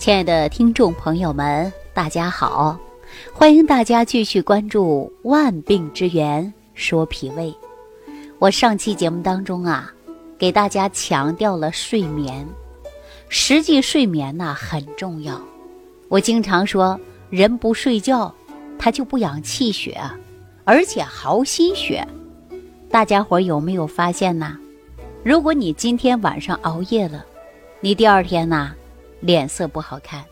亲爱的听众朋友们，大家好！欢迎大家继续关注《万病之源说脾胃》。我上期节目当中啊，给大家强调了睡眠，实际睡眠呢很重要。我经常说，人不睡觉，他就不养气血，而且耗心血。大家伙有没有发现呢？如果你今天晚上熬夜了，你第二天呢？脸色不好看，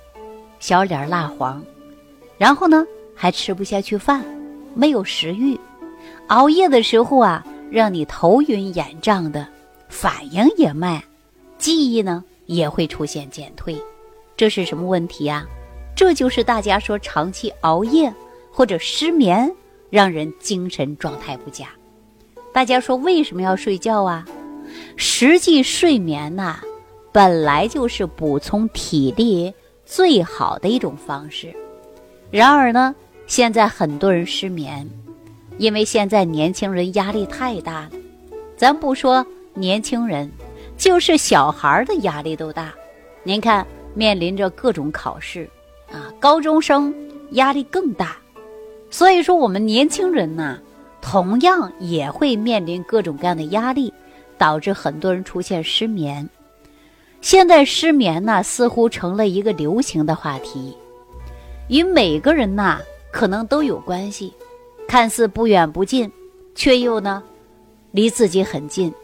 小脸蜡黄，然后呢还吃不下去饭，没有食欲，熬夜的时候啊，让你头晕眼胀的，反应也慢，记忆呢也会出现减退，这是什么问题呀？这就是大家说长期熬夜或者失眠，让人精神状态不佳。大家说为什么要睡觉啊？实际睡眠呐。本来就是补充体力最好的一种方式，然而呢，现在很多人失眠，因为现在年轻人压力太大了。咱不说年轻人，就是小孩的压力都大。您看，面临着各种考试啊，高中生压力更大。所以说，我们年轻人呢，同样也会面临各种各样的压力，导致很多人出现失眠。现在失眠呢，似乎成了一个流行的话题，与每个人呐可能都有关系，看似不远不近，却又呢离自己很近，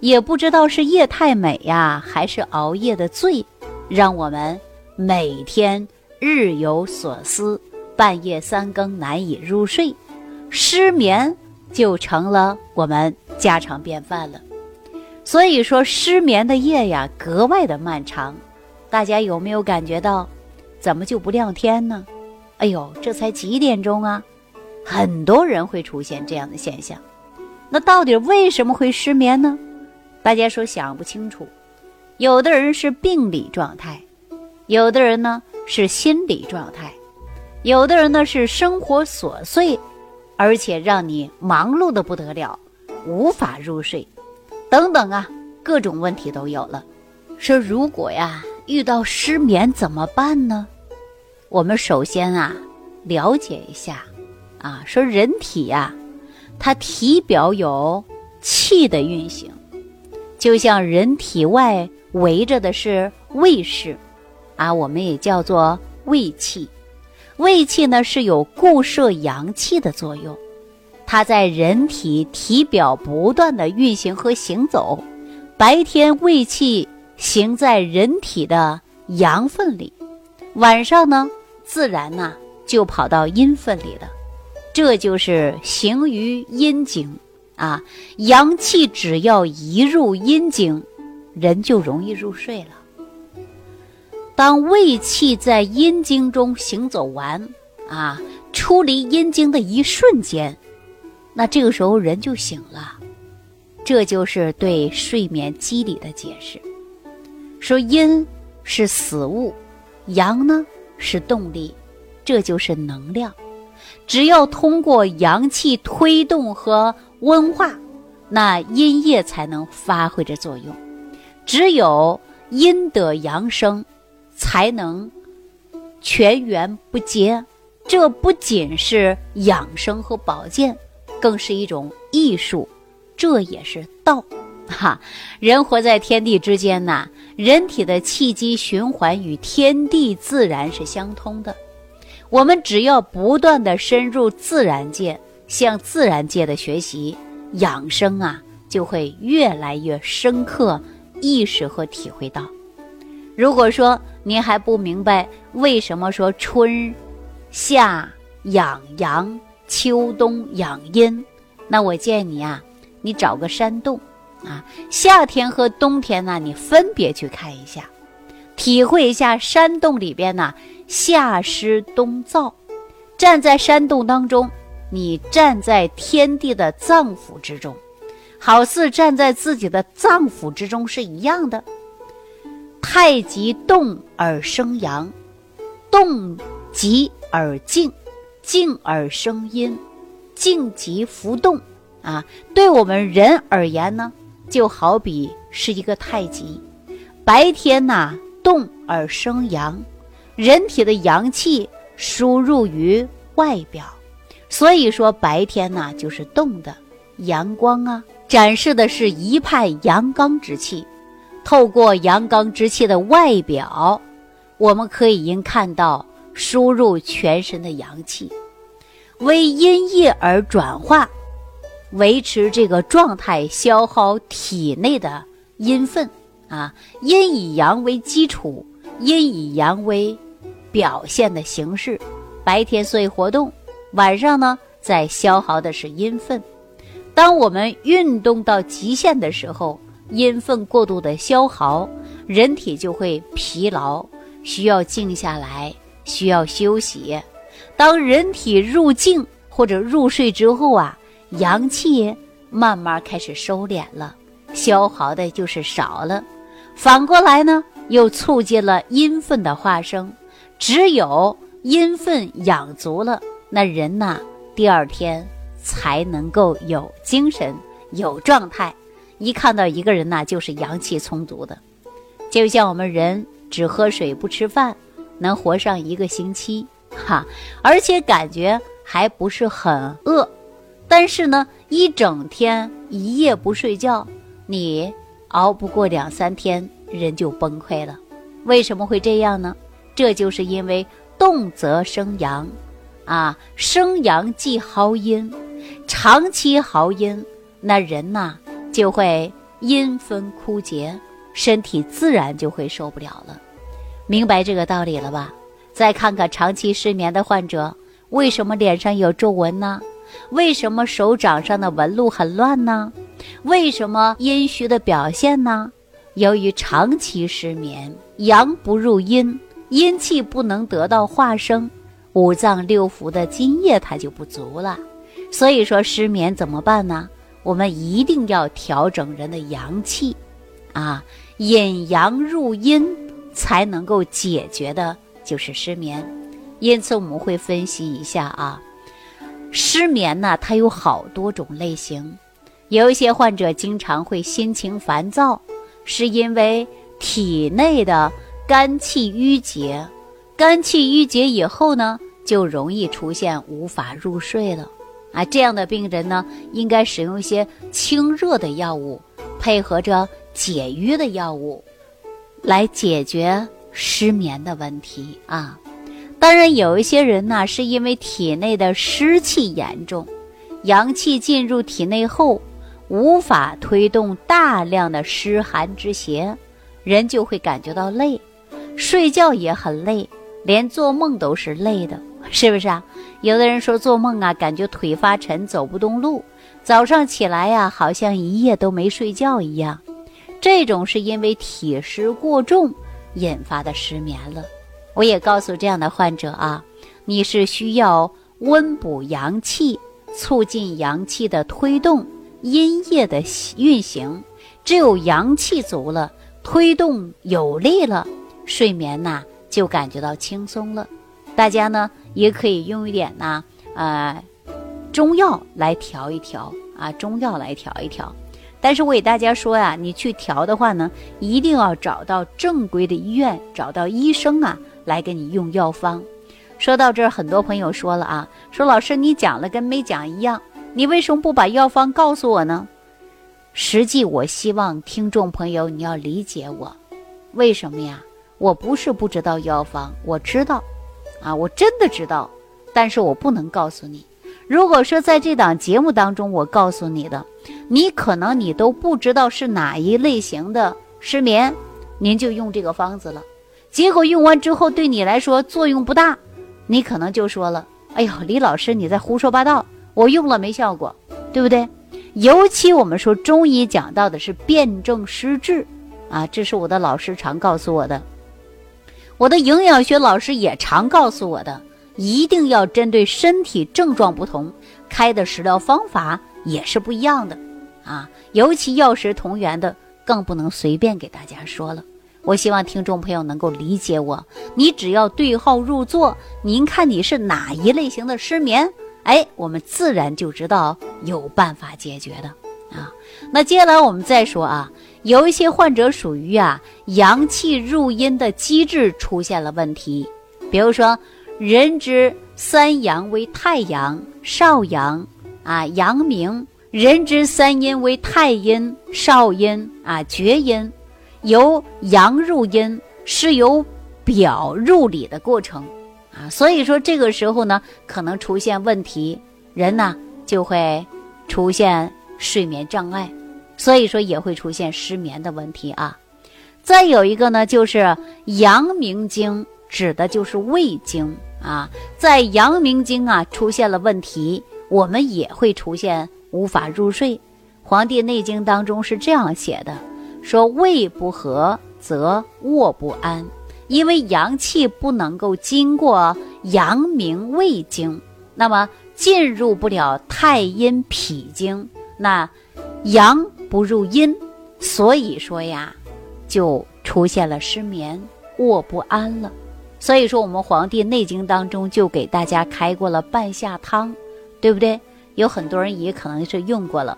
也不知道是夜太美呀，还是熬夜的罪，让我们每天日有所思，半夜三更难以入睡，失眠就成了我们家常便饭了。所以说，失眠的夜呀，格外的漫长。大家有没有感觉到，怎么就不亮天呢？哎呦，这才几点钟啊！很多人会出现这样的现象。那到底为什么会失眠呢？大家说想不清楚。有的人是病理状态，有的人呢是心理状态，有的人呢是生活琐碎，而且让你忙碌的不得了，无法入睡。等等啊，各种问题都有了。说如果呀遇到失眠怎么办呢？我们首先啊了解一下，啊说人体呀，它体表有气的运行，就像人体外围着的是胃室，啊我们也叫做胃气。胃气呢是有固摄阳气的作用。它在人体体表不断的运行和行走，白天胃气行在人体的阳分里，晚上呢自然呢就跑到阴分里了，这就是行于阴经啊。阳气只要一入阴经，人就容易入睡了。当胃气在阴经中行走完啊，出离阴经的一瞬间。那这个时候人就醒了，这就是对睡眠机理的解释。说阴是死物，阳呢是动力，这就是能量。只要通过阳气推动和温化，那阴液才能发挥着作用。只有阴得阳生，才能全源不竭。这不仅是养生和保健。更是一种艺术，这也是道，哈！人活在天地之间呐，人体的气机循环与天地自然是相通的。我们只要不断的深入自然界，向自然界的学习养生啊，就会越来越深刻意识和体会到。如果说您还不明白为什么说春夏养阳。秋冬养阴，那我建议你啊，你找个山洞，啊，夏天和冬天呢，你分别去看一下，体会一下山洞里边呢夏湿冬燥。站在山洞当中，你站在天地的脏腑之中，好似站在自己的脏腑之中是一样的。太极动而生阳，动极而静。静而生阴，静极浮动，啊，对我们人而言呢，就好比是一个太极。白天呐，动而生阳，人体的阳气输入于外表，所以说白天呢就是动的，阳光啊，展示的是一派阳刚之气。透过阳刚之气的外表，我们可以应看到输入全身的阳气，为阴液而转化，维持这个状态，消耗体内的阴分啊。阴以阳为基础，阴以阳为表现的形式。白天所以活动，晚上呢在消耗的是阴分。当我们运动到极限的时候。阴分过度的消耗，人体就会疲劳，需要静下来，需要休息。当人体入静或者入睡之后啊，阳气慢慢开始收敛了，消耗的就是少了。反过来呢，又促进了阴分的化生。只有阴分养足了，那人呐，第二天才能够有精神、有状态。一看到一个人呐，就是阳气充足的，就像我们人只喝水不吃饭，能活上一个星期，哈，而且感觉还不是很饿。但是呢，一整天一夜不睡觉，你熬不过两三天，人就崩溃了。为什么会这样呢？这就是因为动则生阳，啊，生阳即耗阴，长期耗阴，那人呐。就会阴分枯竭，身体自然就会受不了了。明白这个道理了吧？再看看长期失眠的患者，为什么脸上有皱纹呢？为什么手掌上的纹路很乱呢？为什么阴虚的表现呢？由于长期失眠，阳不入阴，阴气不能得到化生，五脏六腑的津液它就不足了。所以说失眠怎么办呢？我们一定要调整人的阳气，啊，引阳入阴，才能够解决的，就是失眠。因此，我们会分析一下啊，失眠呢，它有好多种类型。有一些患者经常会心情烦躁，是因为体内的肝气郁结，肝气郁结以后呢，就容易出现无法入睡了。啊，这样的病人呢，应该使用一些清热的药物，配合着解郁的药物，来解决失眠的问题啊。当然，有一些人呢，是因为体内的湿气严重，阳气进入体内后，无法推动大量的湿寒之邪，人就会感觉到累，睡觉也很累，连做梦都是累的。是不是啊？有的人说做梦啊，感觉腿发沉，走不动路；早上起来呀，好像一夜都没睡觉一样。这种是因为体湿过重引发的失眠了。我也告诉这样的患者啊，你是需要温补阳气，促进阳气的推动，阴液的运行。只有阳气足了，推动有力了，睡眠呐就感觉到轻松了。大家呢也可以用一点呢，呃，中药来调一调啊，中药来调一调。但是我给大家说呀，你去调的话呢，一定要找到正规的医院，找到医生啊，来给你用药方。说到这儿，很多朋友说了啊，说老师你讲了跟没讲一样，你为什么不把药方告诉我呢？实际我希望听众朋友你要理解我，为什么呀？我不是不知道药方，我知道。啊，我真的知道，但是我不能告诉你。如果说在这档节目当中我告诉你的，你可能你都不知道是哪一类型的失眠，您就用这个方子了，结果用完之后对你来说作用不大，你可能就说了：“哎呦，李老师你在胡说八道，我用了没效果，对不对？”尤其我们说中医讲到的是辨证施治，啊，这是我的老师常告诉我的。我的营养学老师也常告诉我的，一定要针对身体症状不同，开的食疗方法也是不一样的，啊，尤其药食同源的，更不能随便给大家说了。我希望听众朋友能够理解我，你只要对号入座，您看你是哪一类型的失眠，哎，我们自然就知道有办法解决的，啊，那接下来我们再说啊。有一些患者属于啊阳气入阴的机制出现了问题，比如说，人之三阳为太阳、少阳啊、阳明；人之三阴为太阴、少阴啊、厥阴。由阳入阴是由表入里的过程啊，所以说这个时候呢，可能出现问题，人呢就会出现睡眠障碍，所以说也会出现失眠的问题啊。再有一个呢，就是阳明经指的就是胃经啊，在阳明经啊出现了问题，我们也会出现无法入睡。《黄帝内经》当中是这样写的，说胃不和则卧不安，因为阳气不能够经过阳明胃经，那么进入不了太阴脾经，那阳不入阴，所以说呀。就出现了失眠、卧不安了，所以说我们《黄帝内经》当中就给大家开过了半夏汤，对不对？有很多人也可能是用过了。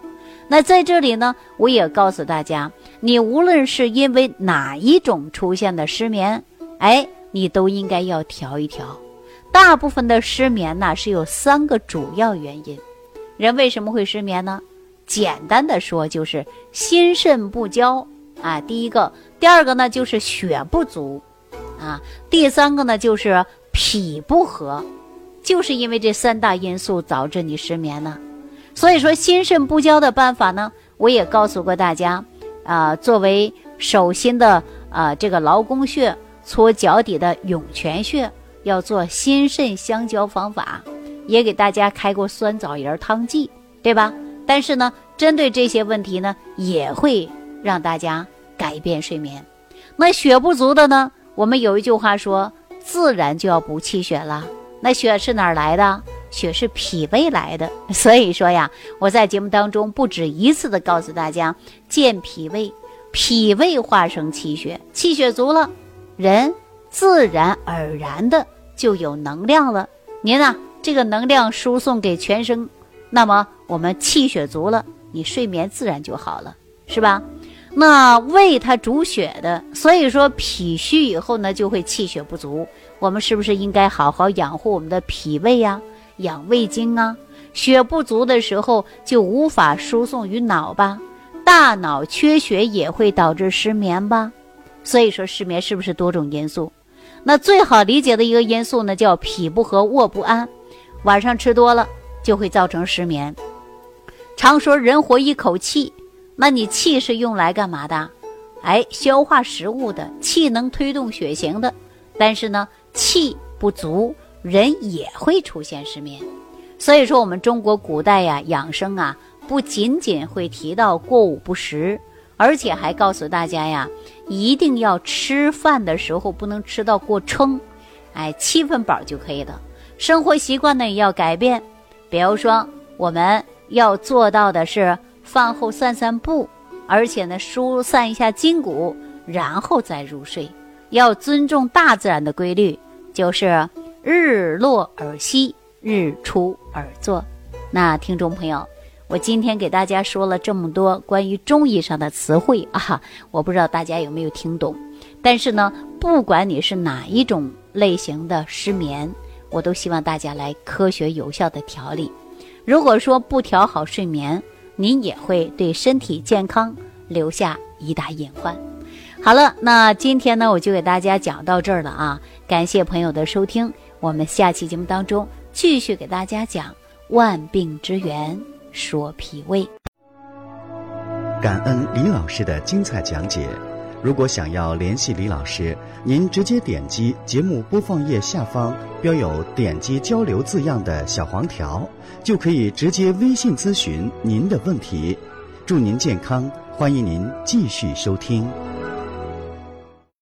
那在这里呢，我也告诉大家，你无论是因为哪一种出现的失眠，哎，你都应该要调一调。大部分的失眠呢是有三个主要原因。人为什么会失眠呢？简单的说就是心肾不交啊，第一个。第二个呢，就是血不足，啊，第三个呢，就是脾不和，就是因为这三大因素导致你失眠呢。所以说，心肾不交的办法呢，我也告诉过大家，啊，作为手心的啊这个劳宫穴，搓脚底的涌泉穴，要做心肾相交方法，也给大家开过酸枣仁汤剂，对吧？但是呢，针对这些问题呢，也会让大家。改变睡眠，那血不足的呢？我们有一句话说，自然就要补气血了。那血是哪儿来的？血是脾胃来的。所以说呀，我在节目当中不止一次的告诉大家，健脾胃，脾胃化生气血，气血足了，人自然而然的就有能量了。您呢，这个能量输送给全身，那么我们气血足了，你睡眠自然就好了，是吧？那胃它主血的，所以说脾虚以后呢，就会气血不足。我们是不是应该好好养护我们的脾胃呀，养胃经啊？血不足的时候就无法输送于脑吧，大脑缺血也会导致失眠吧。所以说失眠是不是多种因素？那最好理解的一个因素呢，叫脾不和，卧不安，晚上吃多了就会造成失眠。常说人活一口气。那你气是用来干嘛的？哎，消化食物的，气能推动血行的。但是呢，气不足，人也会出现失眠。所以说，我们中国古代呀，养生啊，不仅仅会提到过午不食，而且还告诉大家呀，一定要吃饭的时候不能吃到过撑，哎，七分饱就可以了。生活习惯呢也要改变，比如说我们要做到的是。饭后散散步，而且呢疏散一下筋骨，然后再入睡。要尊重大自然的规律，就是日落而息，日出而作。那听众朋友，我今天给大家说了这么多关于中医上的词汇啊，我不知道大家有没有听懂。但是呢，不管你是哪一种类型的失眠，我都希望大家来科学有效的调理。如果说不调好睡眠，您也会对身体健康留下一大隐患。好了，那今天呢，我就给大家讲到这儿了啊！感谢朋友的收听，我们下期节目当中继续给大家讲万病之源，说脾胃。感恩李老师的精彩讲解。如果想要联系李老师，您直接点击节目播放页下方标有“点击交流”字样的小黄条，就可以直接微信咨询您的问题。祝您健康，欢迎您继续收听。